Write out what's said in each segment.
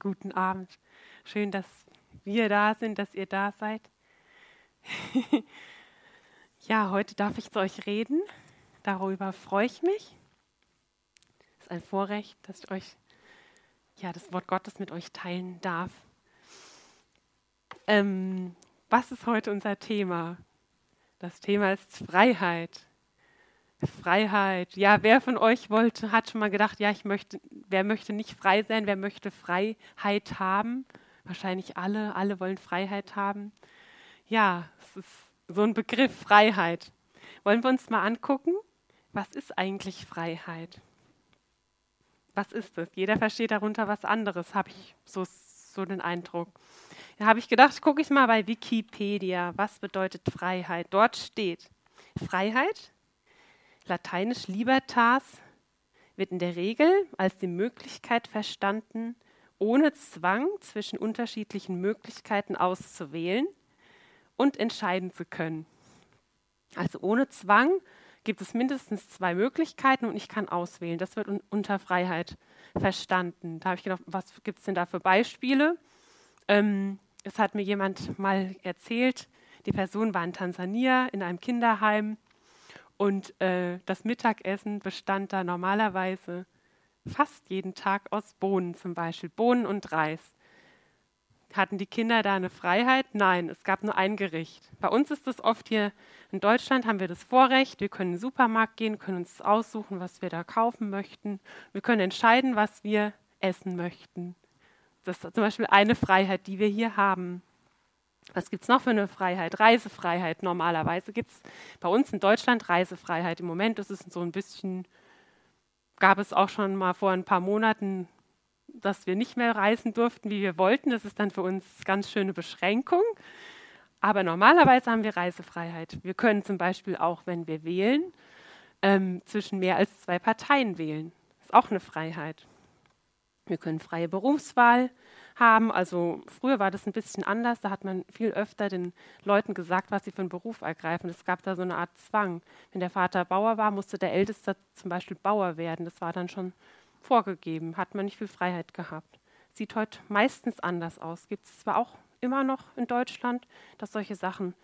Guten Abend. Schön, dass wir da sind, dass ihr da seid. ja, heute darf ich zu euch reden. Darüber freue ich mich. Es ist ein Vorrecht, dass ich euch ja, das Wort Gottes mit euch teilen darf. Ähm, was ist heute unser Thema? Das Thema ist Freiheit. Freiheit. Ja, wer von euch wollte, hat schon mal gedacht, ja, ich möchte, wer möchte nicht frei sein, wer möchte Freiheit haben? Wahrscheinlich alle, alle wollen Freiheit haben. Ja, es ist so ein Begriff Freiheit. Wollen wir uns mal angucken, was ist eigentlich Freiheit? Was ist es? Jeder versteht darunter was anderes, habe ich so, so den Eindruck. Da habe ich gedacht, gucke ich mal bei Wikipedia, was bedeutet Freiheit. Dort steht, Freiheit lateinisch libertas, wird in der Regel als die Möglichkeit verstanden, ohne Zwang zwischen unterschiedlichen Möglichkeiten auszuwählen und entscheiden zu können. Also ohne Zwang gibt es mindestens zwei Möglichkeiten und ich kann auswählen. Das wird un unter Freiheit verstanden. Da habe ich gedacht, was gibt es denn da für Beispiele? Ähm, es hat mir jemand mal erzählt, die Person war in Tansania in einem Kinderheim und äh, das Mittagessen bestand da normalerweise fast jeden Tag aus Bohnen zum Beispiel, Bohnen und Reis. Hatten die Kinder da eine Freiheit? Nein, es gab nur ein Gericht. Bei uns ist es oft hier in Deutschland, haben wir das Vorrecht, wir können in den Supermarkt gehen, können uns aussuchen, was wir da kaufen möchten. Wir können entscheiden, was wir essen möchten. Das ist zum Beispiel eine Freiheit, die wir hier haben. Was gibt es noch für eine Freiheit? Reisefreiheit. Normalerweise gibt es bei uns in Deutschland Reisefreiheit. Im Moment ist es so ein bisschen, gab es auch schon mal vor ein paar Monaten, dass wir nicht mehr reisen durften, wie wir wollten. Das ist dann für uns ganz schöne Beschränkung. Aber normalerweise haben wir Reisefreiheit. Wir können zum Beispiel auch, wenn wir wählen, ähm, zwischen mehr als zwei Parteien wählen. Das ist auch eine Freiheit. Wir können freie Berufswahl haben. Also früher war das ein bisschen anders. Da hat man viel öfter den Leuten gesagt, was sie für einen Beruf ergreifen. Es gab da so eine Art Zwang. Wenn der Vater Bauer war, musste der Älteste zum Beispiel Bauer werden. Das war dann schon vorgegeben. Hat man nicht viel Freiheit gehabt. Sieht heute meistens anders aus. Gibt es zwar auch immer noch in Deutschland, dass solche Sachen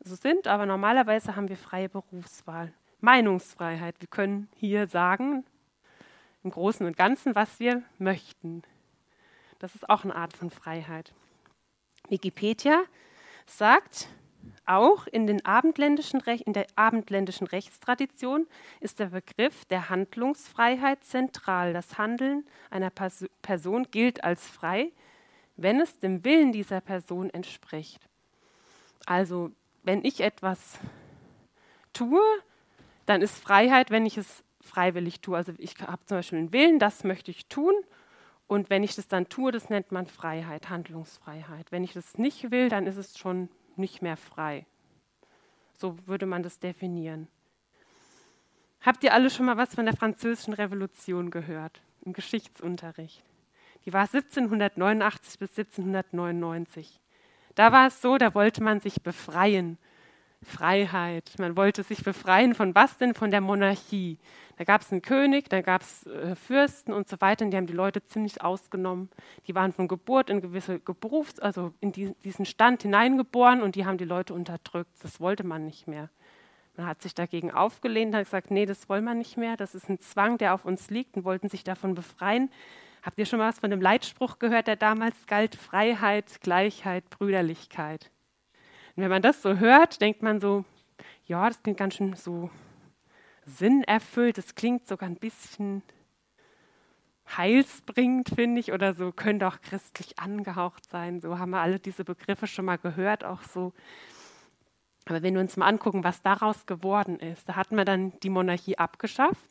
so sind, aber normalerweise haben wir freie Berufswahl. Meinungsfreiheit. Wir können hier sagen, im Großen und Ganzen, was wir möchten. Das ist auch eine Art von Freiheit. Wikipedia sagt, auch in, den abendländischen in der abendländischen Rechtstradition ist der Begriff der Handlungsfreiheit zentral. Das Handeln einer Person gilt als frei, wenn es dem Willen dieser Person entspricht. Also, wenn ich etwas tue, dann ist Freiheit, wenn ich es freiwillig tue. Also ich habe zum Beispiel einen Willen, das möchte ich tun. Und wenn ich das dann tue, das nennt man Freiheit, Handlungsfreiheit. Wenn ich das nicht will, dann ist es schon nicht mehr frei. So würde man das definieren. Habt ihr alle schon mal was von der Französischen Revolution gehört im Geschichtsunterricht? Die war 1789 bis 1799. Da war es so, da wollte man sich befreien Freiheit. Man wollte sich befreien von was denn? Von der Monarchie. Da gab es einen König, da gab es äh, Fürsten und so weiter, und die haben die Leute ziemlich ausgenommen. Die waren von Geburt in gewisse Berufs-, also in die, diesen Stand hineingeboren und die haben die Leute unterdrückt. Das wollte man nicht mehr. Man hat sich dagegen aufgelehnt, hat gesagt, nee, das wollen wir nicht mehr. Das ist ein Zwang, der auf uns liegt und wollten sich davon befreien. Habt ihr schon mal was von dem Leitspruch gehört, der damals galt? Freiheit, Gleichheit, Brüderlichkeit. Und wenn man das so hört, denkt man so, ja, das klingt ganz schön so sinnerfüllt, das klingt sogar ein bisschen heilsbringend, finde ich, oder so, könnte auch christlich angehaucht sein. So haben wir alle diese Begriffe schon mal gehört, auch so. Aber wenn wir uns mal angucken, was daraus geworden ist, da hat man dann die Monarchie abgeschafft,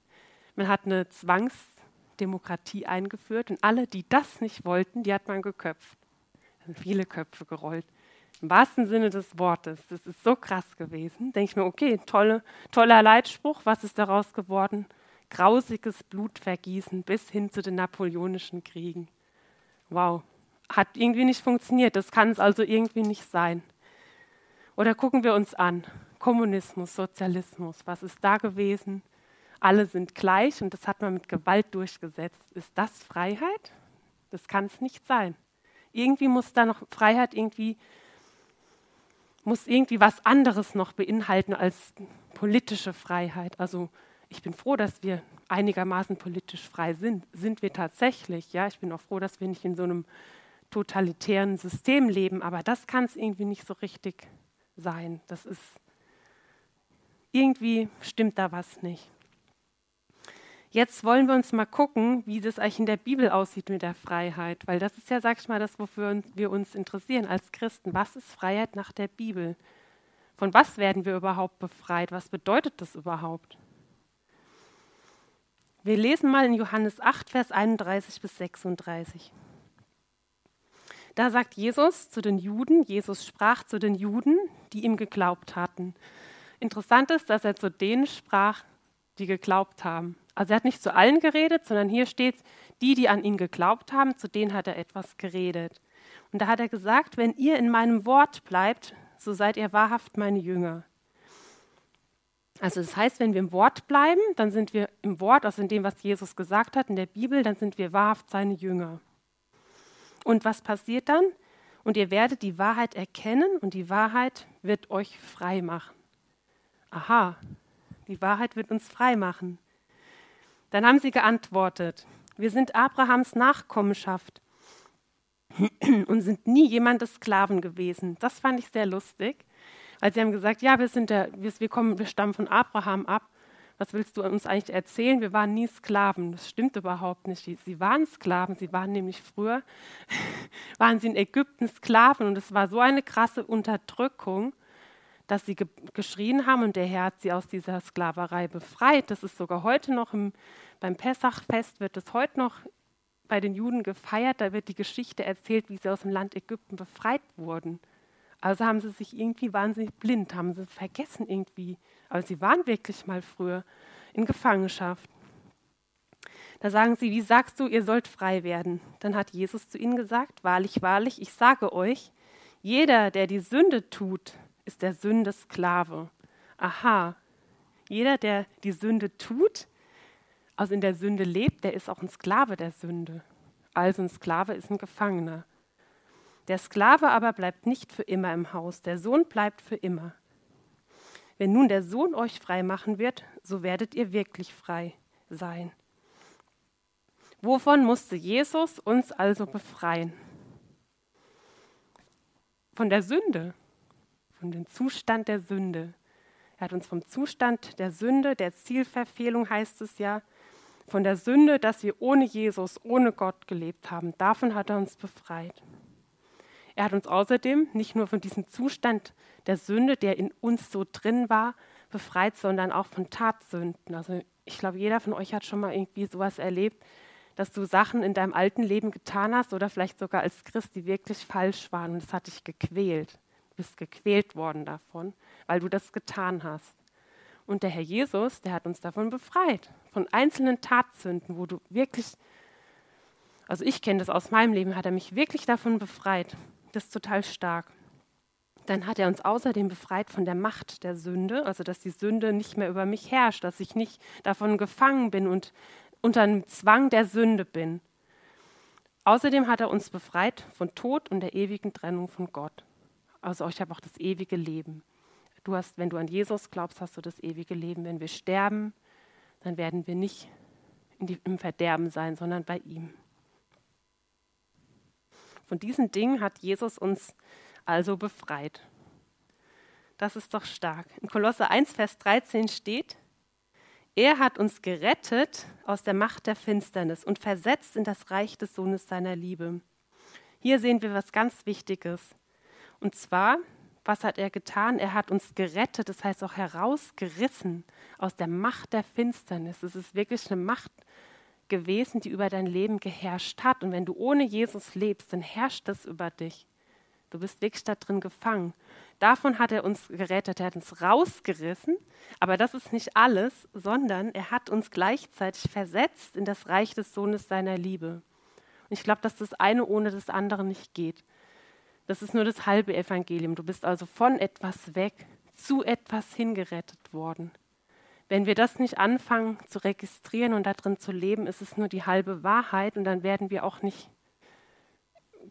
man hat eine Zwangsdemokratie eingeführt und alle, die das nicht wollten, die hat man geköpft. Da sind viele Köpfe gerollt. Im wahrsten Sinne des Wortes. Das ist so krass gewesen. Denke ich mir, okay, tolle, toller Leitspruch. Was ist daraus geworden? Grausiges Blutvergießen bis hin zu den napoleonischen Kriegen. Wow. Hat irgendwie nicht funktioniert. Das kann es also irgendwie nicht sein. Oder gucken wir uns an. Kommunismus, Sozialismus. Was ist da gewesen? Alle sind gleich und das hat man mit Gewalt durchgesetzt. Ist das Freiheit? Das kann es nicht sein. Irgendwie muss da noch Freiheit irgendwie muss irgendwie was anderes noch beinhalten als politische Freiheit. Also ich bin froh, dass wir einigermaßen politisch frei sind. Sind wir tatsächlich? Ja, ich bin auch froh, dass wir nicht in so einem totalitären System leben, aber das kann es irgendwie nicht so richtig sein. Das ist irgendwie stimmt da was nicht. Jetzt wollen wir uns mal gucken, wie das eigentlich in der Bibel aussieht mit der Freiheit, weil das ist ja, sag ich mal, das, wofür wir uns interessieren als Christen. Was ist Freiheit nach der Bibel? Von was werden wir überhaupt befreit? Was bedeutet das überhaupt? Wir lesen mal in Johannes 8, Vers 31 bis 36. Da sagt Jesus zu den Juden, Jesus sprach zu den Juden, die ihm geglaubt hatten. Interessant ist, dass er zu denen sprach, die geglaubt haben. Also er hat nicht zu allen geredet, sondern hier steht, die, die an ihn geglaubt haben, zu denen hat er etwas geredet. Und da hat er gesagt, wenn ihr in meinem Wort bleibt, so seid ihr wahrhaft meine Jünger. Also das heißt, wenn wir im Wort bleiben, dann sind wir im Wort, also in dem, was Jesus gesagt hat in der Bibel, dann sind wir wahrhaft seine Jünger. Und was passiert dann? Und ihr werdet die Wahrheit erkennen und die Wahrheit wird euch frei machen. Aha, die Wahrheit wird uns frei machen. Dann haben sie geantwortet, wir sind Abrahams Nachkommenschaft und sind nie jemandes Sklaven gewesen. Das fand ich sehr lustig, weil sie haben gesagt, ja, wir, sind der, wir, wir, kommen, wir stammen von Abraham ab. Was willst du uns eigentlich erzählen? Wir waren nie Sklaven. Das stimmt überhaupt nicht. Sie waren Sklaven. Sie waren nämlich früher, waren sie in Ägypten Sklaven und es war so eine krasse Unterdrückung dass sie ge geschrien haben und der Herr hat sie aus dieser Sklaverei befreit. Das ist sogar heute noch im, beim Pessachfest, wird es heute noch bei den Juden gefeiert. Da wird die Geschichte erzählt, wie sie aus dem Land Ägypten befreit wurden. Also haben sie sich irgendwie wahnsinnig blind, haben sie vergessen irgendwie. Aber sie waren wirklich mal früher in Gefangenschaft. Da sagen sie, wie sagst du, ihr sollt frei werden? Dann hat Jesus zu ihnen gesagt, wahrlich, wahrlich, ich sage euch, jeder, der die Sünde tut, ist der Sünde Sklave. Aha, jeder, der die Sünde tut, also in der Sünde lebt, der ist auch ein Sklave der Sünde. Also ein Sklave ist ein Gefangener. Der Sklave aber bleibt nicht für immer im Haus, der Sohn bleibt für immer. Wenn nun der Sohn euch frei machen wird, so werdet ihr wirklich frei sein. Wovon musste Jesus uns also befreien? Von der Sünde von dem Zustand der Sünde. Er hat uns vom Zustand der Sünde, der Zielverfehlung heißt es ja, von der Sünde, dass wir ohne Jesus, ohne Gott gelebt haben. Davon hat er uns befreit. Er hat uns außerdem nicht nur von diesem Zustand der Sünde, der in uns so drin war, befreit, sondern auch von Tatsünden. Also ich glaube, jeder von euch hat schon mal irgendwie sowas erlebt, dass du Sachen in deinem alten Leben getan hast oder vielleicht sogar als Christ, die wirklich falsch waren und es hat dich gequält bist gequält worden davon, weil du das getan hast. Und der Herr Jesus, der hat uns davon befreit, von einzelnen Tatsünden, wo du wirklich, also ich kenne das aus meinem Leben, hat er mich wirklich davon befreit. Das ist total stark. Dann hat er uns außerdem befreit von der Macht der Sünde, also dass die Sünde nicht mehr über mich herrscht, dass ich nicht davon gefangen bin und unter einem Zwang der Sünde bin. Außerdem hat er uns befreit von Tod und der ewigen Trennung von Gott. Also ich habe auch das ewige Leben. Du hast, wenn du an Jesus glaubst, hast du das ewige Leben. Wenn wir sterben, dann werden wir nicht die, im Verderben sein, sondern bei ihm. Von diesen Dingen hat Jesus uns also befreit. Das ist doch stark. In Kolosse 1, Vers 13 steht, er hat uns gerettet aus der Macht der Finsternis und versetzt in das Reich des Sohnes seiner Liebe. Hier sehen wir was ganz Wichtiges. Und zwar, was hat er getan? Er hat uns gerettet, das heißt auch herausgerissen aus der Macht der Finsternis. Es ist wirklich eine Macht gewesen, die über dein Leben geherrscht hat. Und wenn du ohne Jesus lebst, dann herrscht das über dich. Du bist wirklich da drin gefangen. Davon hat er uns gerettet, er hat uns rausgerissen. Aber das ist nicht alles, sondern er hat uns gleichzeitig versetzt in das Reich des Sohnes seiner Liebe. Und ich glaube, dass das eine ohne das andere nicht geht. Das ist nur das halbe Evangelium. Du bist also von etwas weg zu etwas hingerettet worden. Wenn wir das nicht anfangen zu registrieren und darin zu leben, ist es nur die halbe Wahrheit und dann werden wir auch nicht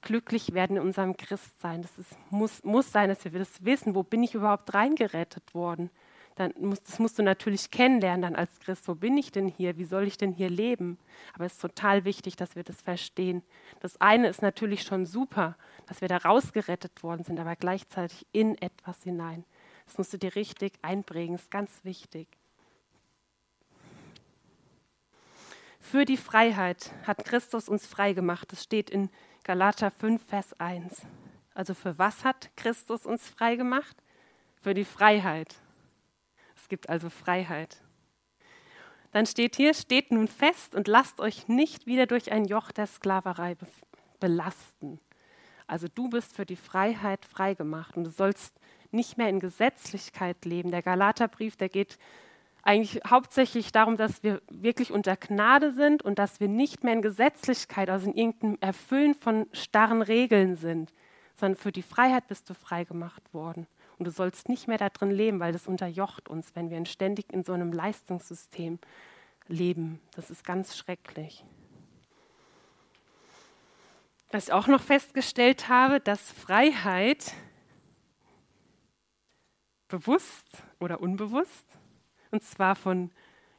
glücklich werden in unserem Christsein. Das ist, muss, muss sein, dass wir das wissen. Wo bin ich überhaupt reingerettet worden? Dann muss, das musst du natürlich kennenlernen dann als Christ. Wo bin ich denn hier? Wie soll ich denn hier leben? Aber es ist total wichtig, dass wir das verstehen. Das eine ist natürlich schon super, dass wir da rausgerettet worden sind, aber gleichzeitig in etwas hinein. Das musst du dir richtig einprägen, ist ganz wichtig. Für die Freiheit hat Christus uns frei gemacht. Das steht in Galater 5, Vers 1. Also für was hat Christus uns frei gemacht? Für die Freiheit. Es gibt also Freiheit. Dann steht hier, steht nun fest und lasst euch nicht wieder durch ein Joch der Sklaverei belasten. Also du bist für die Freiheit freigemacht und du sollst nicht mehr in Gesetzlichkeit leben. Der Galaterbrief, der geht eigentlich hauptsächlich darum, dass wir wirklich unter Gnade sind und dass wir nicht mehr in Gesetzlichkeit, also in irgendeinem Erfüllen von starren Regeln sind, sondern für die Freiheit bist du freigemacht worden. Und du sollst nicht mehr da drin leben, weil das unterjocht uns, wenn wir ständig in so einem Leistungssystem leben. Das ist ganz schrecklich. Was ich auch noch festgestellt habe, dass Freiheit bewusst oder unbewusst und zwar von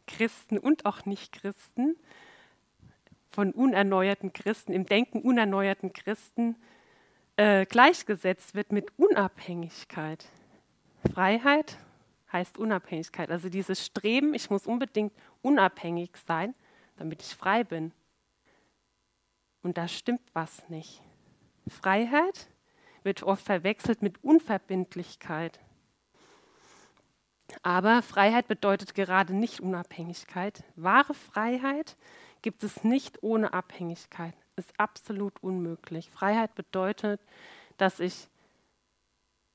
Christen und auch Nichtchristen, von unerneuerten Christen, im Denken unerneuerten Christen, äh, gleichgesetzt wird mit Unabhängigkeit. Freiheit heißt Unabhängigkeit. Also dieses Streben, ich muss unbedingt unabhängig sein, damit ich frei bin. Und da stimmt was nicht. Freiheit wird oft verwechselt mit Unverbindlichkeit. Aber Freiheit bedeutet gerade nicht Unabhängigkeit. Wahre Freiheit gibt es nicht ohne Abhängigkeit. Ist absolut unmöglich. Freiheit bedeutet, dass ich,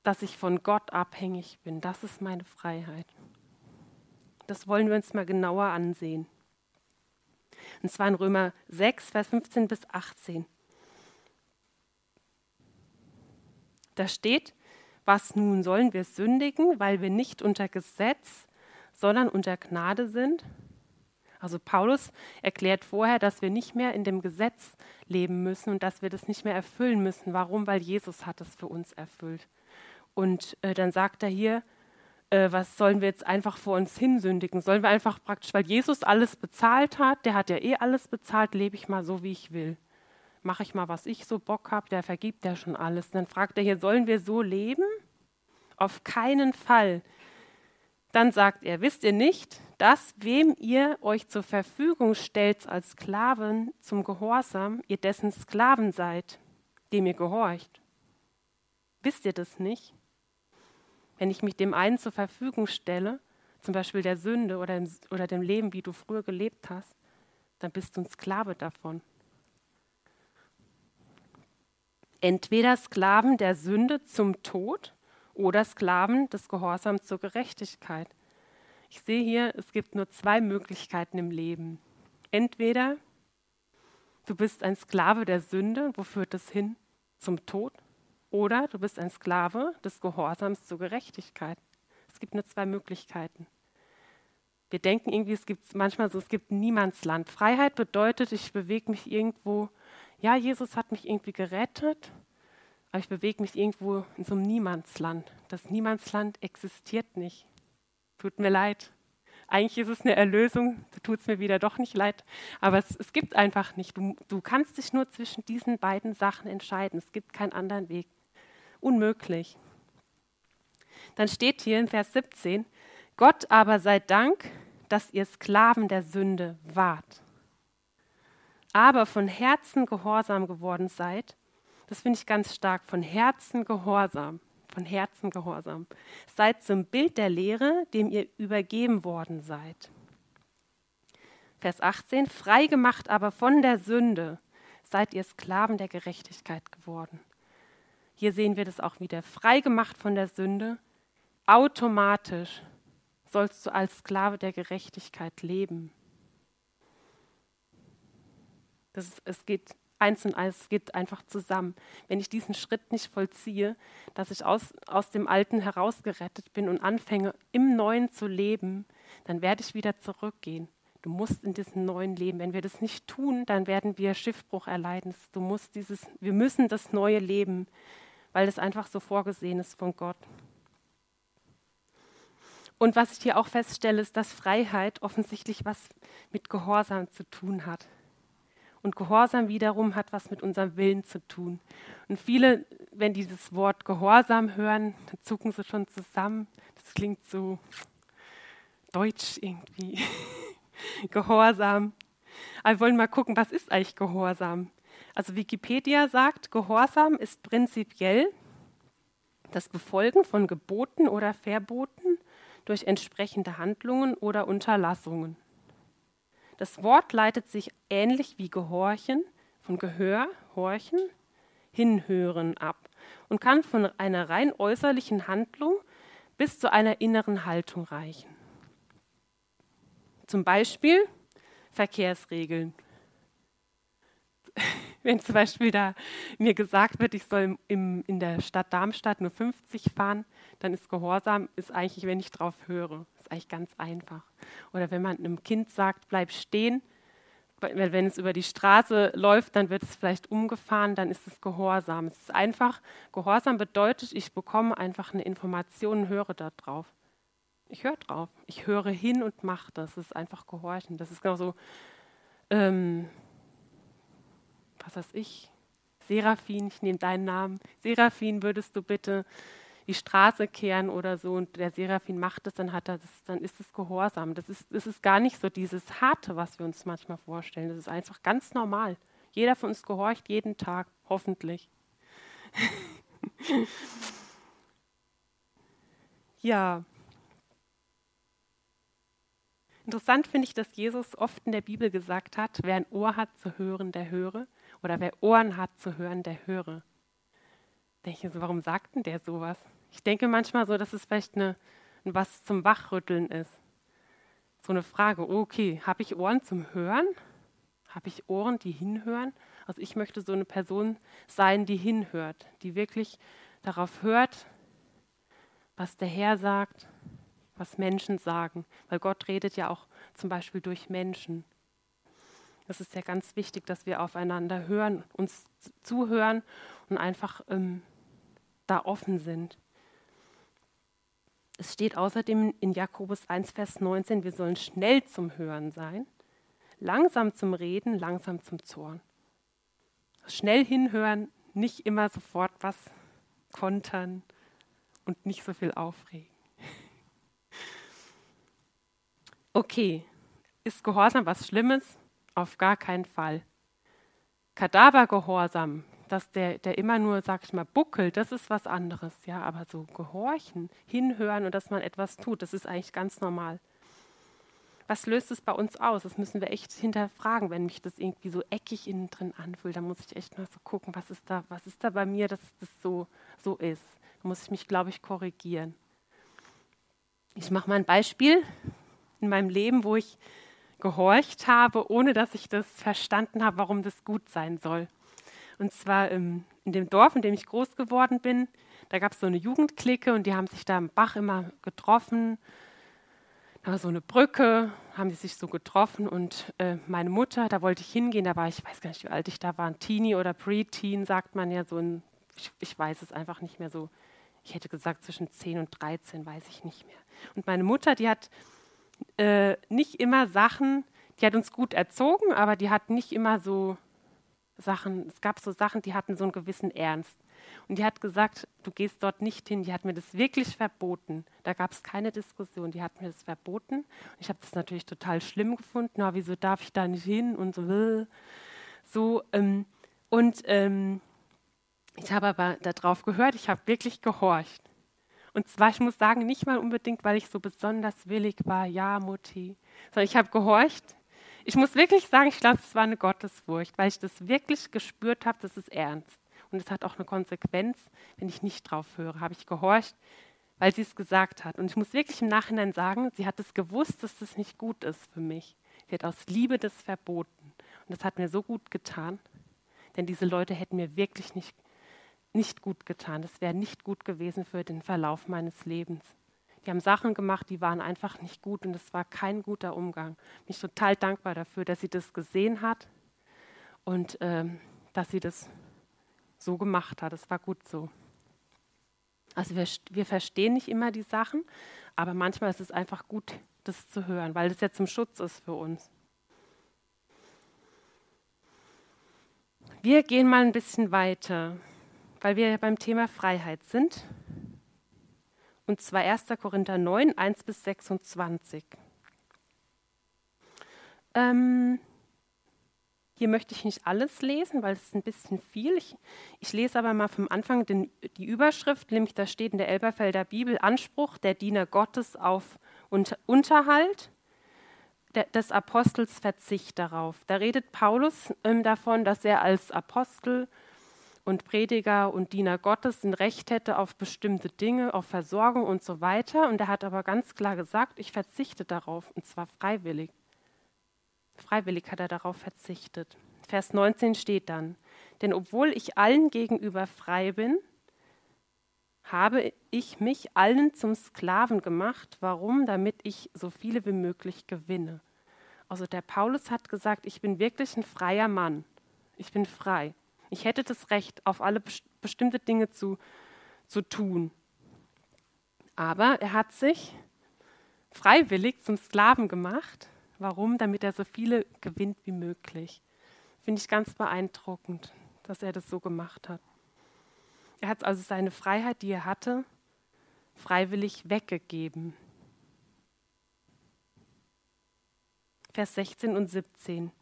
dass ich von Gott abhängig bin. Das ist meine Freiheit. Das wollen wir uns mal genauer ansehen. Und zwar in Römer 6, Vers 15 bis 18. Da steht, was nun sollen wir sündigen, weil wir nicht unter Gesetz, sondern unter Gnade sind? Also Paulus erklärt vorher, dass wir nicht mehr in dem Gesetz leben müssen und dass wir das nicht mehr erfüllen müssen. Warum? Weil Jesus hat es für uns erfüllt. Und äh, dann sagt er hier, äh, was sollen wir jetzt einfach vor uns hinsündigen? Sollen wir einfach praktisch, weil Jesus alles bezahlt hat, der hat ja eh alles bezahlt, lebe ich mal so, wie ich will mache ich mal, was ich so Bock habe, der vergibt ja schon alles. Und dann fragt er hier, sollen wir so leben? Auf keinen Fall. Dann sagt er, wisst ihr nicht, dass wem ihr euch zur Verfügung stellt als Sklaven zum Gehorsam, ihr dessen Sklaven seid, dem ihr gehorcht? Wisst ihr das nicht? Wenn ich mich dem einen zur Verfügung stelle, zum Beispiel der Sünde oder dem, oder dem Leben, wie du früher gelebt hast, dann bist du ein Sklave davon entweder Sklaven der Sünde zum Tod oder Sklaven des Gehorsams zur Gerechtigkeit. Ich sehe hier, es gibt nur zwei Möglichkeiten im Leben. Entweder du bist ein Sklave der Sünde, wo führt das hin? Zum Tod. Oder du bist ein Sklave des Gehorsams zur Gerechtigkeit. Es gibt nur zwei Möglichkeiten. Wir denken irgendwie, es gibt manchmal so, es gibt Niemandsland. Freiheit bedeutet, ich bewege mich irgendwo ja, Jesus hat mich irgendwie gerettet, aber ich bewege mich irgendwo in so einem Niemandsland. Das Niemandsland existiert nicht. Tut mir leid. Eigentlich ist es eine Erlösung, da tut es mir wieder doch nicht leid, aber es, es gibt einfach nicht. Du, du kannst dich nur zwischen diesen beiden Sachen entscheiden. Es gibt keinen anderen Weg. Unmöglich. Dann steht hier in Vers 17, Gott aber sei Dank, dass ihr Sklaven der Sünde wart aber von Herzen gehorsam geworden seid, das finde ich ganz stark, von Herzen gehorsam, von Herzen gehorsam, seid zum Bild der Lehre, dem ihr übergeben worden seid. Vers 18, frei gemacht aber von der Sünde, seid ihr Sklaven der Gerechtigkeit geworden. Hier sehen wir das auch wieder, frei gemacht von der Sünde, automatisch sollst du als Sklave der Gerechtigkeit leben. Das, es geht eins und eins, es geht einfach zusammen. Wenn ich diesen Schritt nicht vollziehe, dass ich aus, aus dem Alten herausgerettet bin und anfange, im Neuen zu leben, dann werde ich wieder zurückgehen. Du musst in diesem neuen Leben. Wenn wir das nicht tun, dann werden wir Schiffbruch erleiden. Du musst dieses, wir müssen das neue Leben, weil es einfach so vorgesehen ist von Gott. Und was ich hier auch feststelle, ist, dass Freiheit offensichtlich was mit Gehorsam zu tun hat. Und Gehorsam wiederum hat was mit unserem Willen zu tun. Und viele, wenn die das Wort Gehorsam hören, dann zucken sie schon zusammen. Das klingt so deutsch irgendwie. Gehorsam. Aber wir wollen mal gucken, was ist eigentlich Gehorsam? Also Wikipedia sagt, Gehorsam ist prinzipiell das Befolgen von Geboten oder Verboten durch entsprechende Handlungen oder Unterlassungen. Das Wort leitet sich ähnlich wie Gehorchen von Gehör, Horchen, Hinhören ab und kann von einer rein äußerlichen Handlung bis zu einer inneren Haltung reichen. Zum Beispiel Verkehrsregeln. Wenn zum Beispiel da mir gesagt wird, ich soll im, in der Stadt Darmstadt nur 50 fahren, dann ist Gehorsam, ist eigentlich, wenn ich drauf höre, ist eigentlich ganz einfach. Oder wenn man einem Kind sagt, bleib stehen, wenn es über die Straße läuft, dann wird es vielleicht umgefahren, dann ist es Gehorsam. Es ist einfach, Gehorsam bedeutet, ich bekomme einfach eine Information und höre da drauf. Ich höre drauf. Ich höre hin und mache das. Das ist einfach Gehorchen. Das ist genauso, ähm, was weiß ich, Seraphin, ich nehme deinen Namen. Seraphin, würdest du bitte die Straße kehren oder so und der Seraphin macht es, dann hat er das, dann ist es Gehorsam. Das ist, das ist gar nicht so dieses Harte, was wir uns manchmal vorstellen. Das ist einfach ganz normal. Jeder von uns gehorcht jeden Tag, hoffentlich. ja. Interessant finde ich, dass Jesus oft in der Bibel gesagt hat, wer ein Ohr hat zu hören, der höre. Oder wer Ohren hat zu hören, der höre. Denke ich so, warum sagt denn der sowas? Ich denke manchmal so, dass es vielleicht eine, was zum Wachrütteln ist. So eine Frage, okay, habe ich Ohren zum Hören? Habe ich Ohren, die hinhören? Also ich möchte so eine Person sein, die hinhört, die wirklich darauf hört, was der Herr sagt, was Menschen sagen. Weil Gott redet ja auch zum Beispiel durch Menschen. Das ist ja ganz wichtig, dass wir aufeinander hören, uns zuhören und einfach ähm, da offen sind. Es steht außerdem in Jakobus 1, Vers 19, wir sollen schnell zum Hören sein, langsam zum Reden, langsam zum Zorn. Schnell hinhören, nicht immer sofort was kontern und nicht so viel aufregen. Okay, ist Gehorsam was Schlimmes? Auf gar keinen Fall. Kadavergehorsam, dass der, der immer nur, sag ich mal, buckelt, das ist was anderes, ja, aber so gehorchen, hinhören und dass man etwas tut, das ist eigentlich ganz normal. Was löst es bei uns aus? Das müssen wir echt hinterfragen, wenn mich das irgendwie so eckig innen drin anfühlt. Da muss ich echt mal so gucken, was ist da, was ist da bei mir, dass das so, so ist. Da muss ich mich, glaube ich, korrigieren. Ich mache mal ein Beispiel in meinem Leben, wo ich gehorcht habe, ohne dass ich das verstanden habe, warum das gut sein soll. Und zwar ähm, in dem Dorf, in dem ich groß geworden bin. Da gab es so eine Jugendklicke und die haben sich da am Bach immer getroffen. Da war so eine Brücke, haben die sich so getroffen und äh, meine Mutter, da wollte ich hingehen, da war ich, ich weiß gar nicht, wie alt ich da war, ein Teenie oder Pre-Teen, sagt man ja so ein, ich, ich weiß es einfach nicht mehr so. Ich hätte gesagt zwischen 10 und 13, weiß ich nicht mehr. Und meine Mutter, die hat äh, nicht immer Sachen, die hat uns gut erzogen, aber die hat nicht immer so Sachen, es gab so Sachen, die hatten so einen gewissen Ernst. Und die hat gesagt, du gehst dort nicht hin. Die hat mir das wirklich verboten. Da gab es keine Diskussion. Die hat mir das verboten. Und ich habe das natürlich total schlimm gefunden. Na, wieso darf ich da nicht hin? Und so. Äh, so ähm, und ähm, ich habe aber darauf gehört, ich habe wirklich gehorcht. Und zwar, ich muss sagen, nicht mal unbedingt, weil ich so besonders willig war, ja, Mutti, sondern ich habe gehorcht, ich muss wirklich sagen, ich glaube, es war eine Gottesfurcht, weil ich das wirklich gespürt habe, das ist ernst. Und es hat auch eine Konsequenz, wenn ich nicht drauf höre. Habe ich gehorcht, weil sie es gesagt hat. Und ich muss wirklich im Nachhinein sagen, sie hat es gewusst, dass das nicht gut ist für mich. Sie hat aus Liebe das verboten. Und das hat mir so gut getan. Denn diese Leute hätten mir wirklich nicht, nicht gut getan. Das wäre nicht gut gewesen für den Verlauf meines Lebens. Die haben Sachen gemacht, die waren einfach nicht gut und es war kein guter Umgang. Bin total dankbar dafür, dass sie das gesehen hat und ähm, dass sie das so gemacht hat. Es war gut so. Also wir, wir verstehen nicht immer die Sachen, aber manchmal ist es einfach gut, das zu hören, weil das ja zum Schutz ist für uns. Wir gehen mal ein bisschen weiter, weil wir beim Thema Freiheit sind. Und zwar 1. Korinther 9, 1 bis 26. Ähm, hier möchte ich nicht alles lesen, weil es ein bisschen viel. Ich, ich lese aber mal vom Anfang den, die Überschrift, nämlich da steht in der Elberfelder Bibel Anspruch der Diener Gottes auf Unterhalt des Apostels Verzicht darauf. Da redet Paulus ähm, davon, dass er als Apostel und Prediger und Diener Gottes ein Recht hätte auf bestimmte Dinge, auf Versorgung und so weiter. Und er hat aber ganz klar gesagt, ich verzichte darauf, und zwar freiwillig. Freiwillig hat er darauf verzichtet. Vers 19 steht dann, denn obwohl ich allen gegenüber frei bin, habe ich mich allen zum Sklaven gemacht. Warum? Damit ich so viele wie möglich gewinne. Also der Paulus hat gesagt, ich bin wirklich ein freier Mann. Ich bin frei. Ich hätte das Recht, auf alle bestimmte Dinge zu, zu tun. Aber er hat sich freiwillig zum Sklaven gemacht. Warum? Damit er so viele gewinnt wie möglich. Finde ich ganz beeindruckend, dass er das so gemacht hat. Er hat also seine Freiheit, die er hatte, freiwillig weggegeben. Vers 16 und 17.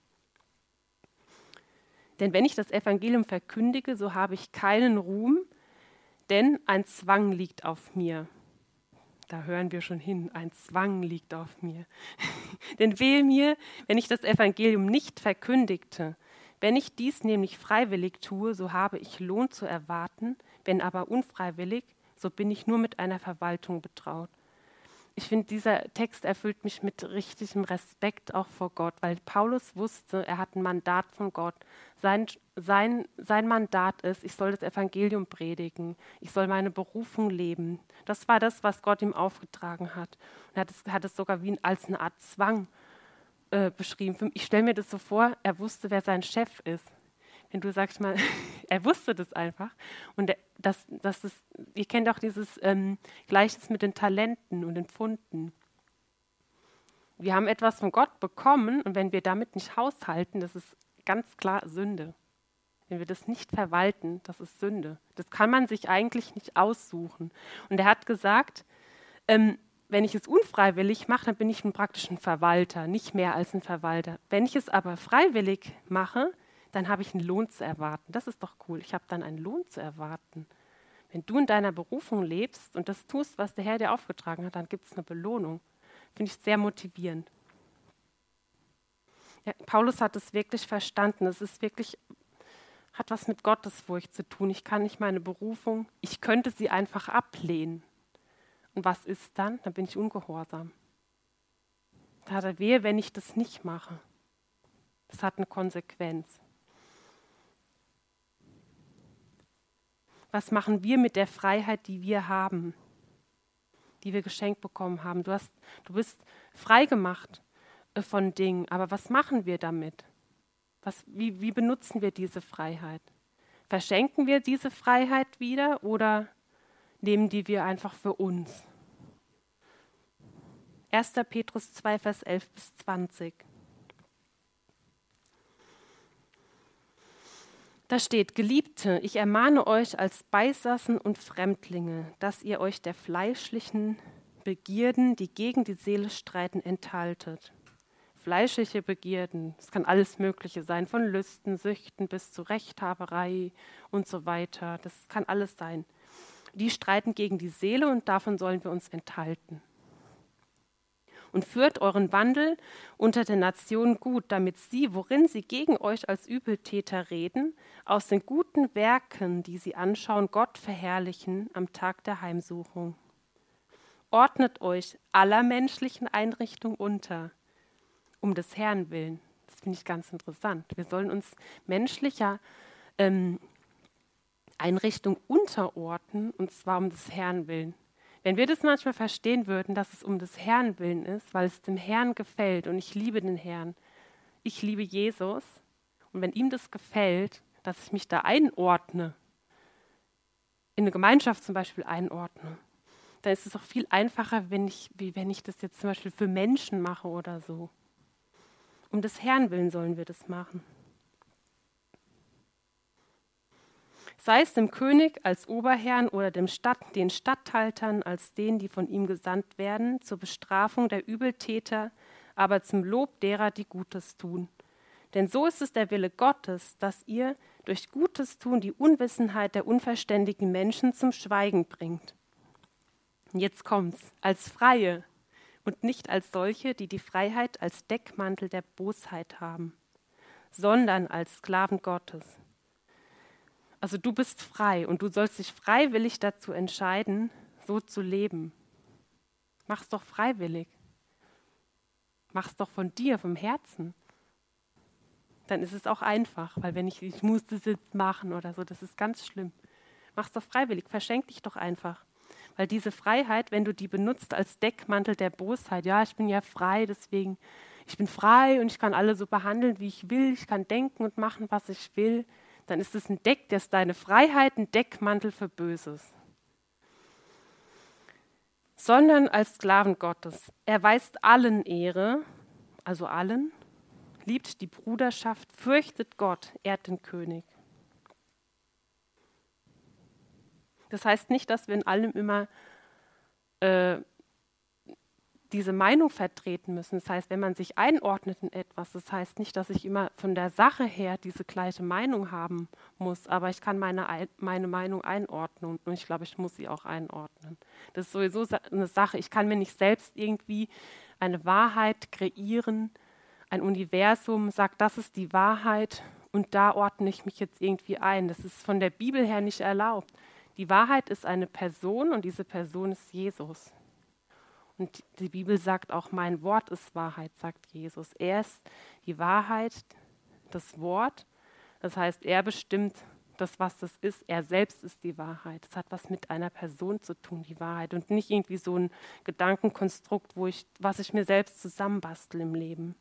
Denn wenn ich das Evangelium verkündige, so habe ich keinen Ruhm, denn ein Zwang liegt auf mir. Da hören wir schon hin, ein Zwang liegt auf mir. denn wehe mir, wenn ich das Evangelium nicht verkündigte, wenn ich dies nämlich freiwillig tue, so habe ich Lohn zu erwarten, wenn aber unfreiwillig, so bin ich nur mit einer Verwaltung betraut. Ich finde, dieser Text erfüllt mich mit richtigem Respekt auch vor Gott, weil Paulus wusste, er hat ein Mandat von Gott. Sein, sein, sein Mandat ist, ich soll das Evangelium predigen, ich soll meine Berufung leben. Das war das, was Gott ihm aufgetragen hat. Und er hat es, hat es sogar wie als eine Art Zwang äh, beschrieben. Ich stelle mir das so vor, er wusste, wer sein Chef ist. Wenn du sagst mal, er wusste das einfach. Und das, das ist, ihr kennt auch dieses ähm, Gleiches mit den Talenten und den Pfunden. Wir haben etwas von Gott bekommen und wenn wir damit nicht haushalten, das ist ganz klar Sünde. Wenn wir das nicht verwalten, das ist Sünde. Das kann man sich eigentlich nicht aussuchen. Und er hat gesagt, ähm, wenn ich es unfreiwillig mache, dann bin ich ein Verwalter, nicht mehr als ein Verwalter. Wenn ich es aber freiwillig mache, dann habe ich einen Lohn zu erwarten. Das ist doch cool. Ich habe dann einen Lohn zu erwarten. Wenn du in deiner Berufung lebst und das tust, was der Herr dir aufgetragen hat, dann gibt es eine Belohnung. Finde ich sehr motivierend. Ja, Paulus hat es wirklich verstanden. Es ist wirklich, hat was mit Gottesfurcht zu tun. Ich kann nicht meine Berufung, ich könnte sie einfach ablehnen. Und was ist dann? Dann bin ich ungehorsam. Da hat er wehe, wenn ich das nicht mache. Das hat eine Konsequenz. Was machen wir mit der Freiheit, die wir haben, die wir geschenkt bekommen haben? Du, hast, du bist frei gemacht äh, von Dingen, aber was machen wir damit? Was, wie, wie benutzen wir diese Freiheit? Verschenken wir diese Freiheit wieder oder nehmen die wir einfach für uns. 1. Petrus 2, Vers 11 bis 20. Da steht, Geliebte, ich ermahne euch als Beisassen und Fremdlinge, dass ihr euch der fleischlichen Begierden, die gegen die Seele streiten, enthaltet. Fleischliche Begierden, es kann alles Mögliche sein, von Lüsten, Süchten bis zu Rechthaberei und so weiter. Das kann alles sein die streiten gegen die Seele und davon sollen wir uns enthalten. Und führt euren Wandel unter den Nationen gut, damit sie, worin sie gegen euch als Übeltäter reden, aus den guten Werken, die sie anschauen, Gott verherrlichen am Tag der Heimsuchung. Ordnet euch aller menschlichen Einrichtungen unter, um des Herrn willen. Das finde ich ganz interessant. Wir sollen uns menschlicher ähm, Einrichtung unterordnen, und zwar um des Herrn willen. Wenn wir das manchmal verstehen würden, dass es um des Herrn willen ist, weil es dem Herrn gefällt und ich liebe den Herrn, ich liebe Jesus und wenn ihm das gefällt, dass ich mich da einordne, in eine Gemeinschaft zum Beispiel einordne, dann ist es auch viel einfacher, wenn ich, wie wenn ich das jetzt zum Beispiel für Menschen mache oder so. Um des Herrn willen sollen wir das machen. Sei es dem König als Oberherrn oder dem Stadt, den Statthaltern als denen, die von ihm gesandt werden, zur Bestrafung der Übeltäter, aber zum Lob derer, die Gutes tun. Denn so ist es der Wille Gottes, dass ihr durch Gutes tun die Unwissenheit der unverständigen Menschen zum Schweigen bringt. Jetzt kommt's, als Freie und nicht als solche, die die Freiheit als Deckmantel der Bosheit haben, sondern als Sklaven Gottes. Also du bist frei und du sollst dich freiwillig dazu entscheiden, so zu leben. Mach's doch freiwillig. Mach's doch von dir, vom Herzen. Dann ist es auch einfach, weil wenn ich, ich muss das jetzt machen oder so, das ist ganz schlimm. Mach's doch freiwillig, verschenk dich doch einfach. Weil diese Freiheit, wenn du die benutzt als Deckmantel der Bosheit, ja, ich bin ja frei, deswegen, ich bin frei und ich kann alle so behandeln, wie ich will, ich kann denken und machen, was ich will, dann ist es ein Deck, das ist deine Freiheit, ein Deckmantel für Böses. Sondern als Sklaven Gottes. Er weist allen Ehre, also allen, liebt die Bruderschaft, fürchtet Gott, ehrt den König. Das heißt nicht, dass wir in allem immer äh, diese Meinung vertreten müssen. Das heißt, wenn man sich einordnet in etwas, das heißt nicht, dass ich immer von der Sache her diese gleiche Meinung haben muss, aber ich kann meine, meine Meinung einordnen und ich glaube, ich muss sie auch einordnen. Das ist sowieso eine Sache. Ich kann mir nicht selbst irgendwie eine Wahrheit kreieren, ein Universum sagt, das ist die Wahrheit und da ordne ich mich jetzt irgendwie ein. Das ist von der Bibel her nicht erlaubt. Die Wahrheit ist eine Person und diese Person ist Jesus. Und die Bibel sagt auch, mein Wort ist Wahrheit, sagt Jesus. Er ist die Wahrheit, das Wort. Das heißt, er bestimmt das, was das ist. Er selbst ist die Wahrheit. Das hat was mit einer Person zu tun, die Wahrheit. Und nicht irgendwie so ein Gedankenkonstrukt, wo ich, was ich mir selbst zusammenbastel im Leben.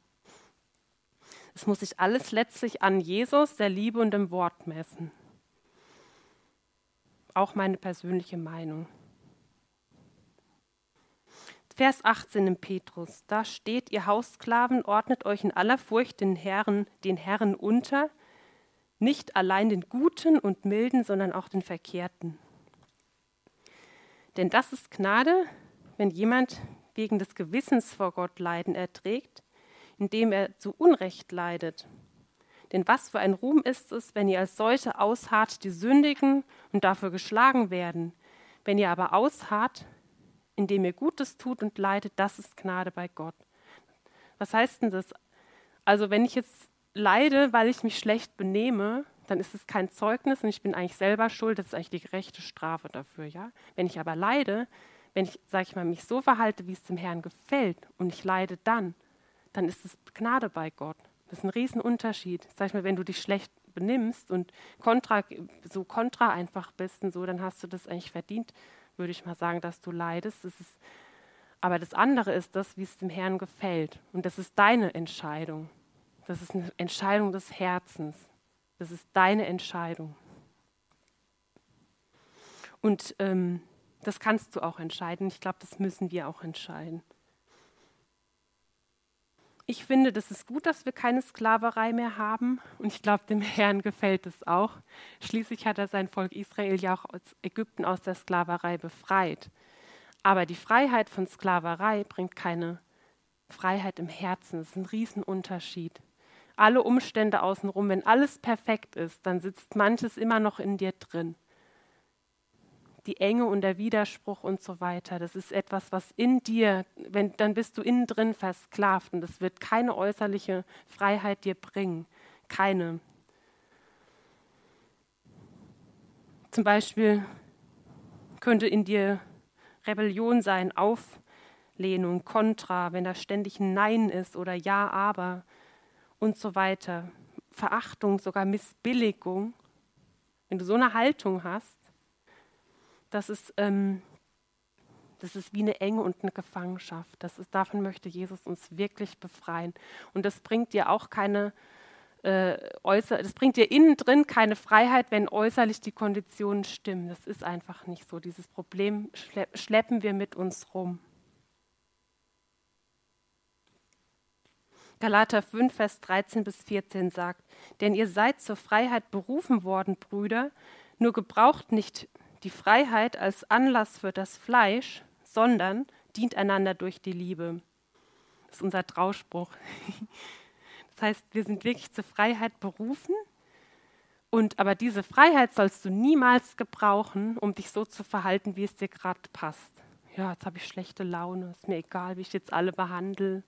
Es muss sich alles letztlich an Jesus, der Liebe und dem Wort messen. Auch meine persönliche Meinung. Vers 18 im Petrus, da steht, ihr Haussklaven, ordnet euch in aller Furcht den Herren, den Herren unter, nicht allein den Guten und Milden, sondern auch den Verkehrten. Denn das ist Gnade, wenn jemand wegen des Gewissens vor Gott Leiden erträgt, indem er zu Unrecht leidet. Denn was für ein Ruhm ist es, wenn ihr als solche ausharrt, die sündigen und dafür geschlagen werden. Wenn ihr aber ausharrt, indem ihr Gutes tut und leidet, das ist Gnade bei Gott. Was heißt denn das? Also wenn ich jetzt leide, weil ich mich schlecht benehme, dann ist es kein Zeugnis und ich bin eigentlich selber schuld, das ist eigentlich die gerechte Strafe dafür, ja? Wenn ich aber leide, wenn ich, sage ich mal, mich so verhalte, wie es dem Herrn gefällt und ich leide dann, dann ist es Gnade bei Gott. Das ist ein Riesenunterschied. Sag ich mal, wenn du dich schlecht benimmst und kontra, so kontra einfach bist und so, dann hast du das eigentlich verdient, würde ich mal sagen, dass du leidest. Das ist, aber das andere ist das, wie es dem Herrn gefällt. Und das ist deine Entscheidung. Das ist eine Entscheidung des Herzens. Das ist deine Entscheidung. Und ähm, das kannst du auch entscheiden. Ich glaube, das müssen wir auch entscheiden. Ich finde, das ist gut, dass wir keine Sklaverei mehr haben. Und ich glaube, dem Herrn gefällt es auch. Schließlich hat er sein Volk Israel ja auch aus Ägypten aus der Sklaverei befreit. Aber die Freiheit von Sklaverei bringt keine Freiheit im Herzen. Das ist ein Riesenunterschied. Alle Umstände außenrum, wenn alles perfekt ist, dann sitzt manches immer noch in dir drin die Enge und der Widerspruch und so weiter. Das ist etwas, was in dir, wenn, dann bist du innen drin versklavt und das wird keine äußerliche Freiheit dir bringen. Keine. Zum Beispiel könnte in dir Rebellion sein, Auflehnung, Kontra, wenn da ständig ein Nein ist oder Ja, aber und so weiter. Verachtung, sogar Missbilligung. Wenn du so eine Haltung hast, das ist, ähm, Das ist wie eine Enge und eine Gefangenschaft. Das ist, davon möchte Jesus uns wirklich befreien. Und das bringt dir auch keine äh, äußer, das bringt dir innen drin keine Freiheit, wenn äußerlich die Konditionen stimmen. Das ist einfach nicht so. Dieses Problem schleppen wir mit uns rum. Galater 5, Vers 13 bis 14 sagt, denn ihr seid zur Freiheit berufen worden, Brüder, nur gebraucht nicht die Freiheit als Anlass für das Fleisch, sondern dient einander durch die Liebe. Das ist unser Trauspruch. Das heißt, wir sind wirklich zur Freiheit berufen. Und aber diese Freiheit sollst du niemals gebrauchen, um dich so zu verhalten, wie es dir gerade passt. Ja, jetzt habe ich schlechte Laune, ist mir egal, wie ich jetzt alle behandle.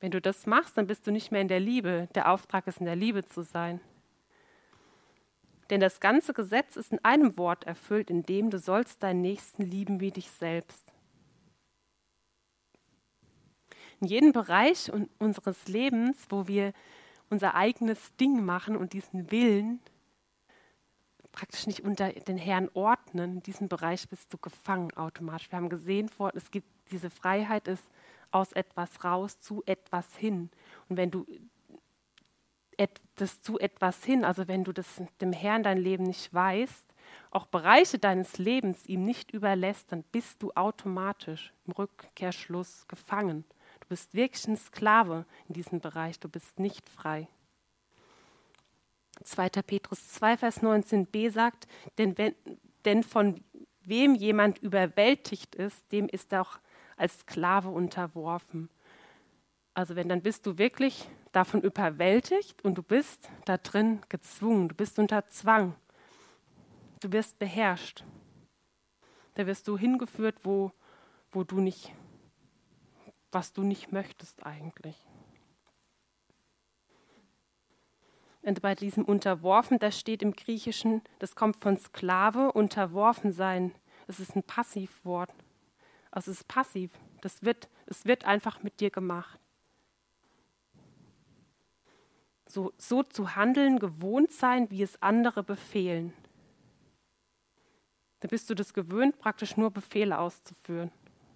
Wenn du das machst, dann bist du nicht mehr in der Liebe. Der Auftrag ist in der Liebe zu sein. Denn das ganze Gesetz ist in einem Wort erfüllt, in dem du sollst deinen Nächsten lieben wie dich selbst. In jedem Bereich unseres Lebens, wo wir unser eigenes Ding machen und diesen Willen praktisch nicht unter den Herrn ordnen, in diesem Bereich bist du gefangen automatisch. Wir haben gesehen, es gibt diese Freiheit ist aus etwas raus zu etwas hin. Und wenn du das zu etwas hin, also wenn du das dem Herrn dein Leben nicht weißt, auch Bereiche deines Lebens ihm nicht überlässt, dann bist du automatisch im Rückkehrschluss gefangen. Du bist wirklich ein Sklave in diesem Bereich, du bist nicht frei. 2. Petrus 2, Vers 19b sagt, denn, wenn, denn von wem jemand überwältigt ist, dem ist er auch als Sklave unterworfen. Also wenn, dann bist du wirklich davon überwältigt und du bist da drin gezwungen, du bist unter Zwang, du wirst beherrscht. Da wirst du hingeführt, wo, wo du nicht, was du nicht möchtest eigentlich. Und bei diesem unterworfen, das steht im Griechischen, das kommt von Sklave, unterworfen sein. Es ist ein Passivwort. Also es ist passiv. Das wird, es wird einfach mit dir gemacht. So, so zu handeln gewohnt sein, wie es andere befehlen. Da bist du das gewöhnt, praktisch nur Befehle auszuführen.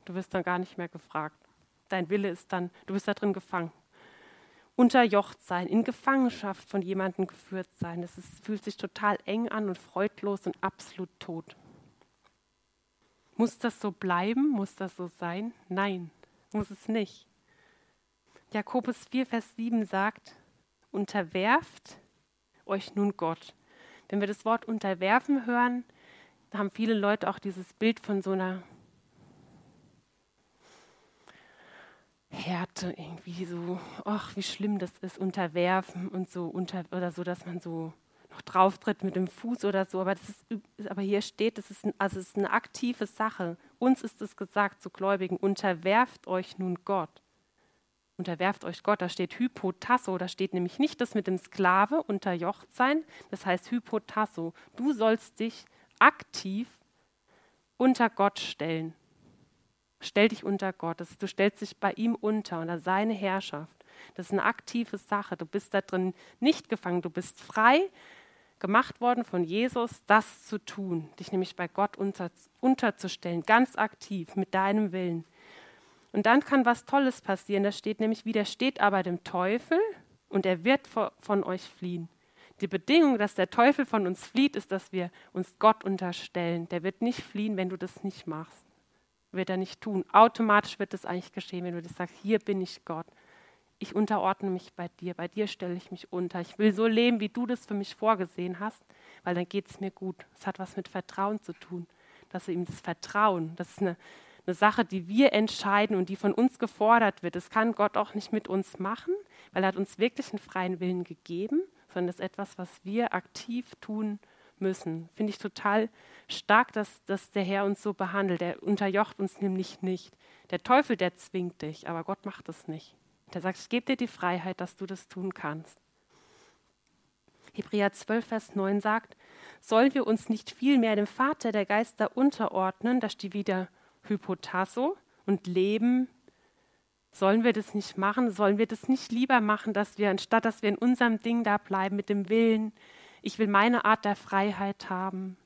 Du wirst dann gar nicht mehr gefragt. Dein Wille ist dann, du bist da drin gefangen. Unterjocht sein, in Gefangenschaft von jemandem geführt sein, das ist, fühlt sich total eng an und freudlos und absolut tot. Muss das so bleiben? Muss das so sein? Nein, muss es nicht. Jakobus 4, Vers 7 sagt, unterwerft euch nun Gott. Wenn wir das Wort unterwerfen hören, haben viele Leute auch dieses Bild von so einer Härte irgendwie so, ach, wie schlimm das ist, unterwerfen und so unter oder so, dass man so noch drauf tritt mit dem Fuß oder so. Aber, das ist, aber hier steht, das ist, ein, also es ist eine aktive Sache. Uns ist es gesagt zu Gläubigen, unterwerft euch nun Gott unterwerft euch Gott, da steht Hypotasso, da steht nämlich nicht das mit dem Sklave unterjocht sein, das heißt Hypotasso. Du sollst dich aktiv unter Gott stellen. Stell dich unter Gott. Das, du stellst dich bei ihm unter, unter seine Herrschaft. Das ist eine aktive Sache. Du bist da drin nicht gefangen. Du bist frei gemacht worden von Jesus, das zu tun, dich nämlich bei Gott unter, unterzustellen, ganz aktiv mit deinem Willen. Und dann kann was Tolles passieren. Da steht nämlich, widersteht aber dem Teufel und er wird von euch fliehen. Die Bedingung, dass der Teufel von uns flieht, ist, dass wir uns Gott unterstellen. Der wird nicht fliehen, wenn du das nicht machst. Wird er nicht tun. Automatisch wird das eigentlich geschehen, wenn du das sagst, hier bin ich Gott. Ich unterordne mich bei dir, bei dir stelle ich mich unter. Ich will so leben, wie du das für mich vorgesehen hast, weil dann geht es mir gut. Es hat was mit Vertrauen zu tun. Dass wir ihm das Vertrauen, das ist eine, eine Sache, die wir entscheiden und die von uns gefordert wird. Das kann Gott auch nicht mit uns machen, weil er hat uns wirklich einen freien Willen gegeben, sondern das ist etwas, was wir aktiv tun müssen. Finde ich total stark, dass, dass der Herr uns so behandelt. Er unterjocht uns nämlich nicht. Der Teufel, der zwingt dich, aber Gott macht das nicht. Der sagt, ich gebe dir die Freiheit, dass du das tun kannst. Hebräer 12, Vers 9 sagt, sollen wir uns nicht vielmehr dem Vater der Geister unterordnen, da steht wieder Hypotasso und leben. Sollen wir das nicht machen? Sollen wir das nicht lieber machen, dass wir, anstatt dass wir in unserem Ding da bleiben mit dem Willen, ich will meine Art der Freiheit haben,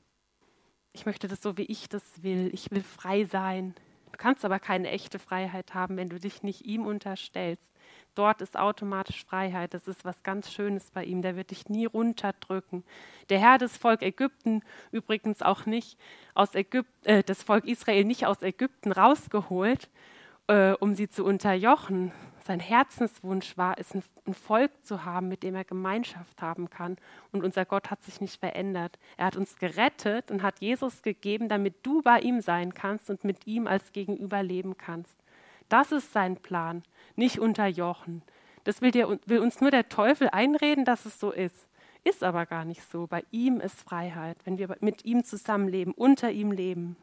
ich möchte das so, wie ich das will. Ich will frei sein. Du kannst aber keine echte Freiheit haben, wenn du dich nicht ihm unterstellst. Dort ist automatisch Freiheit. Das ist was ganz Schönes bei ihm. Der wird dich nie runterdrücken. Der Herr des Volk Ägypten übrigens auch nicht aus Ägypten, äh, das Volk Israel nicht aus Ägypten rausgeholt, äh, um sie zu unterjochen, sein Herzenswunsch war es, ein, ein Volk zu haben, mit dem er Gemeinschaft haben kann. Und unser Gott hat sich nicht verändert. Er hat uns gerettet und hat Jesus gegeben, damit du bei ihm sein kannst und mit ihm als Gegenüber leben kannst. Das ist sein Plan, nicht unterjochen. Das will, dir, will uns nur der Teufel einreden, dass es so ist. Ist aber gar nicht so. Bei ihm ist Freiheit, wenn wir mit ihm zusammenleben, unter ihm leben.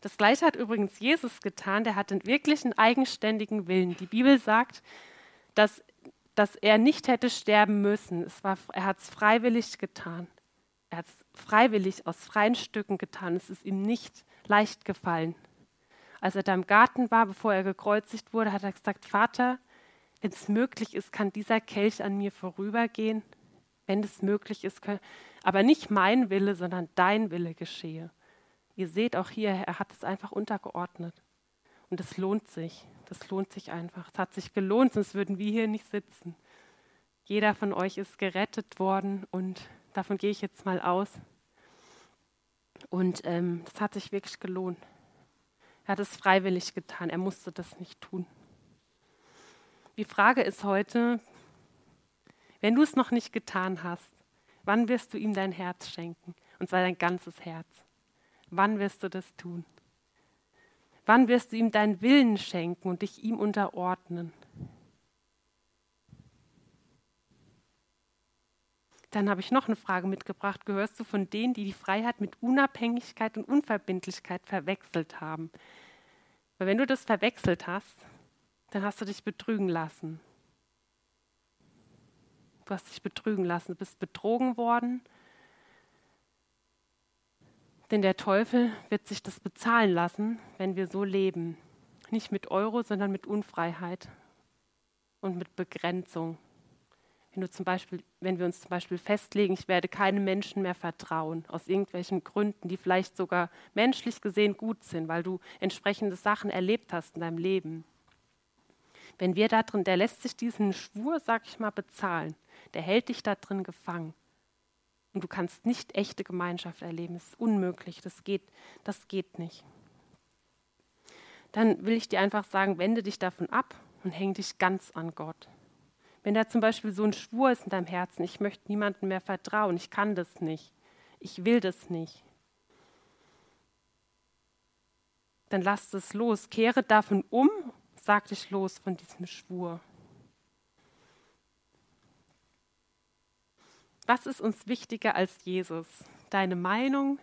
Das gleiche hat übrigens Jesus getan, der hat einen wirklichen eigenständigen Willen. Die Bibel sagt, dass, dass er nicht hätte sterben müssen. Es war, er hat es freiwillig getan. Er hat es freiwillig aus freien Stücken getan. Es ist ihm nicht leicht gefallen. Als er da im Garten war, bevor er gekreuzigt wurde, hat er gesagt, Vater, wenn es möglich ist, kann dieser Kelch an mir vorübergehen. Wenn es möglich ist, kann, aber nicht mein Wille, sondern dein Wille geschehe. Ihr seht auch hier, er hat es einfach untergeordnet. Und es lohnt sich. Das lohnt sich einfach. Es hat sich gelohnt, sonst würden wir hier nicht sitzen. Jeder von euch ist gerettet worden und davon gehe ich jetzt mal aus. Und ähm, das hat sich wirklich gelohnt. Er hat es freiwillig getan. Er musste das nicht tun. Die Frage ist heute, wenn du es noch nicht getan hast, wann wirst du ihm dein Herz schenken? Und zwar dein ganzes Herz. Wann wirst du das tun? Wann wirst du ihm deinen Willen schenken und dich ihm unterordnen? Dann habe ich noch eine Frage mitgebracht. Gehörst du von denen, die die Freiheit mit Unabhängigkeit und Unverbindlichkeit verwechselt haben? Weil wenn du das verwechselt hast, dann hast du dich betrügen lassen. Du hast dich betrügen lassen, du bist betrogen worden denn der Teufel wird sich das bezahlen lassen, wenn wir so leben. Nicht mit Euro, sondern mit Unfreiheit und mit Begrenzung. Wenn, du zum Beispiel, wenn wir uns zum Beispiel festlegen, ich werde keinem Menschen mehr vertrauen, aus irgendwelchen Gründen, die vielleicht sogar menschlich gesehen gut sind, weil du entsprechende Sachen erlebt hast in deinem Leben. Wenn wir da drin, der lässt sich diesen Schwur, sag ich mal, bezahlen. Der hält dich da drin gefangen. Und du kannst nicht echte Gemeinschaft erleben. Das ist unmöglich. Das geht, das geht nicht. Dann will ich dir einfach sagen, wende dich davon ab und häng dich ganz an Gott. Wenn da zum Beispiel so ein Schwur ist in deinem Herzen, ich möchte niemandem mehr vertrauen, ich kann das nicht, ich will das nicht, dann lass es los, kehre davon um, sag dich los von diesem Schwur. Was ist uns wichtiger als Jesus? Deine Meinung,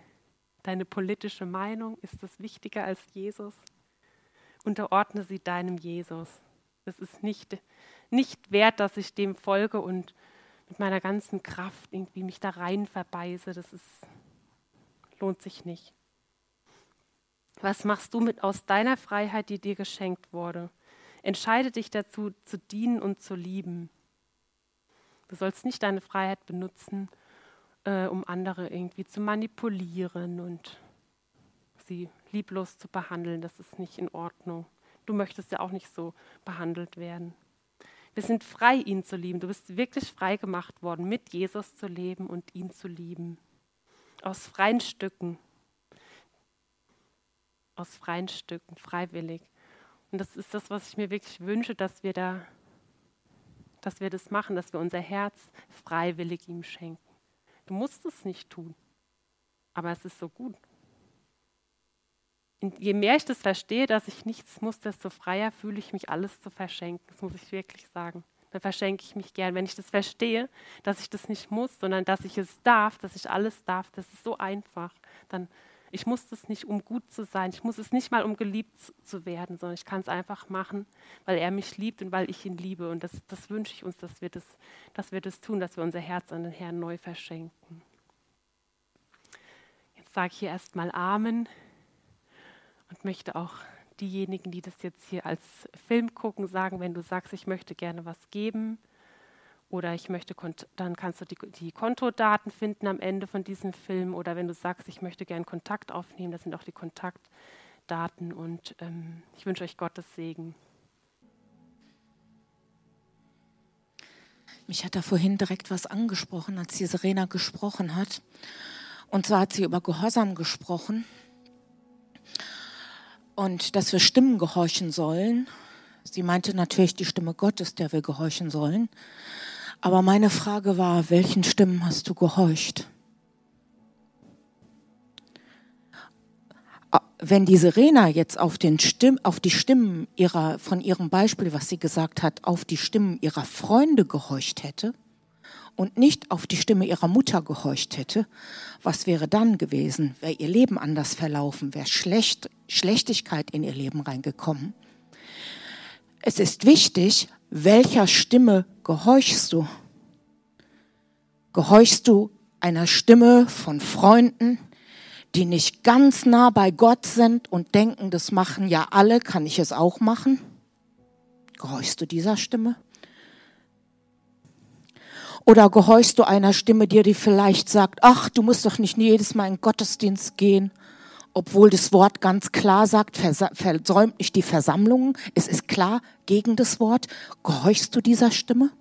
deine politische Meinung, ist das wichtiger als Jesus? Unterordne sie deinem Jesus. Es ist nicht, nicht wert, dass ich dem folge und mit meiner ganzen Kraft irgendwie mich da rein verbeiße. Das ist, lohnt sich nicht. Was machst du mit aus deiner Freiheit, die dir geschenkt wurde? Entscheide dich dazu, zu dienen und zu lieben. Du sollst nicht deine Freiheit benutzen, äh, um andere irgendwie zu manipulieren und sie lieblos zu behandeln. Das ist nicht in Ordnung. Du möchtest ja auch nicht so behandelt werden. Wir sind frei, ihn zu lieben. Du bist wirklich frei gemacht worden, mit Jesus zu leben und ihn zu lieben. Aus freien Stücken. Aus freien Stücken, freiwillig. Und das ist das, was ich mir wirklich wünsche, dass wir da dass wir das machen, dass wir unser Herz freiwillig ihm schenken. Du musst es nicht tun, aber es ist so gut. Je mehr ich das verstehe, dass ich nichts muss, desto freier fühle ich mich, alles zu verschenken. Das muss ich wirklich sagen. Dann verschenke ich mich gern. Wenn ich das verstehe, dass ich das nicht muss, sondern dass ich es darf, dass ich alles darf, das ist so einfach, dann ich muss das nicht, um gut zu sein. Ich muss es nicht mal, um geliebt zu werden, sondern ich kann es einfach machen, weil er mich liebt und weil ich ihn liebe. Und das, das wünsche ich uns, dass wir das, dass wir das tun, dass wir unser Herz an den Herrn neu verschenken. Jetzt sage ich hier erstmal Amen und möchte auch diejenigen, die das jetzt hier als Film gucken, sagen, wenn du sagst, ich möchte gerne was geben oder ich möchte, dann kannst du die, die, Kontodaten finden am Ende von diesem Film. Oder wenn du sagst, ich möchte gerne Kontakt aufnehmen, das sind auch die Kontaktdaten. Und ähm, ich wünsche euch Gottes Segen. Mich hat da vorhin direkt was angesprochen, als die Serena gesprochen hat. Und zwar hat sie über Gehorsam gesprochen und dass wir Stimmen gehorchen sollen. Sie meinte natürlich die Stimme Gottes, der wir gehorchen sollen. Aber meine Frage war, welchen Stimmen hast du gehorcht? Wenn die Serena jetzt auf, den Stimm, auf die Stimmen ihrer, von ihrem Beispiel, was sie gesagt hat, auf die Stimmen ihrer Freunde gehorcht hätte und nicht auf die Stimme ihrer Mutter gehorcht hätte, was wäre dann gewesen? Wäre ihr Leben anders verlaufen? Wäre Schlecht, Schlechtigkeit in ihr Leben reingekommen? Es ist wichtig, welcher Stimme gehorchst du? Gehorchst du einer Stimme von Freunden, die nicht ganz nah bei Gott sind und denken, das machen ja alle, kann ich es auch machen? Gehorchst du dieser Stimme? Oder gehorchst du einer Stimme, die dir vielleicht sagt, ach, du musst doch nicht jedes Mal in Gottesdienst gehen, obwohl das Wort ganz klar sagt, versäumt nicht die Versammlungen, es ist klar gegen das Wort. Gehorchst du dieser Stimme?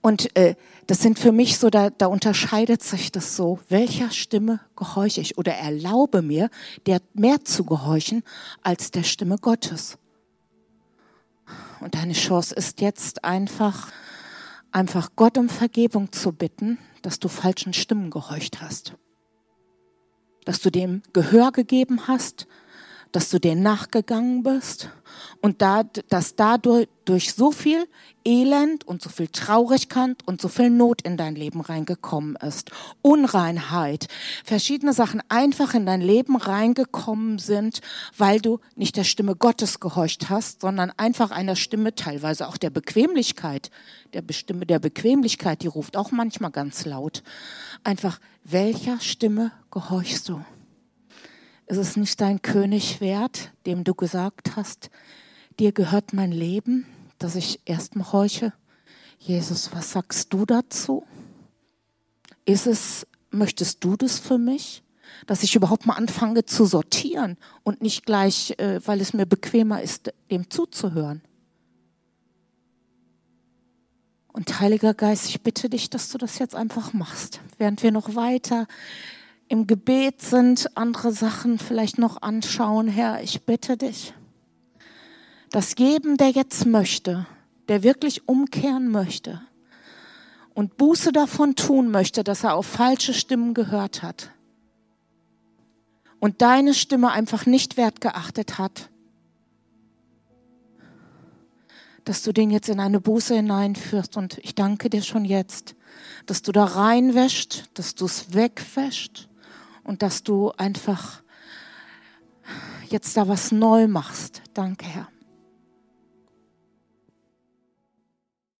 Und äh, das sind für mich so, da, da unterscheidet sich das so, welcher Stimme gehorche ich oder erlaube mir, der mehr zu gehorchen als der Stimme Gottes. Und deine Chance ist jetzt einfach, einfach Gott um Vergebung zu bitten, dass du falschen Stimmen gehorcht hast. Dass du dem Gehör gegeben hast, dass du denen nachgegangen bist und da, dass dadurch durch so viel Elend und so viel Traurigkeit und so viel Not in dein Leben reingekommen ist. Unreinheit, verschiedene Sachen einfach in dein Leben reingekommen sind, weil du nicht der Stimme Gottes gehorcht hast, sondern einfach einer Stimme, teilweise auch der Bequemlichkeit, der Stimme der Bequemlichkeit, die ruft auch manchmal ganz laut. Einfach, welcher Stimme gehorchst du? Ist es nicht dein König wert, dem du gesagt hast, dir gehört mein Leben, dass ich erstmal horche? Jesus, was sagst du dazu? Ist es, möchtest du das für mich? Dass ich überhaupt mal anfange zu sortieren und nicht gleich, äh, weil es mir bequemer ist, dem zuzuhören. Und Heiliger Geist, ich bitte dich, dass du das jetzt einfach machst, während wir noch weiter im Gebet sind, andere Sachen vielleicht noch anschauen. Herr, ich bitte dich, dass jedem, der jetzt möchte, der wirklich umkehren möchte und Buße davon tun möchte, dass er auf falsche Stimmen gehört hat und deine Stimme einfach nicht wertgeachtet hat, dass du den jetzt in eine Buße hineinführst. Und ich danke dir schon jetzt, dass du da reinwäscht, dass du es wegwäscht und dass du einfach jetzt da was neu machst. Danke, Herr.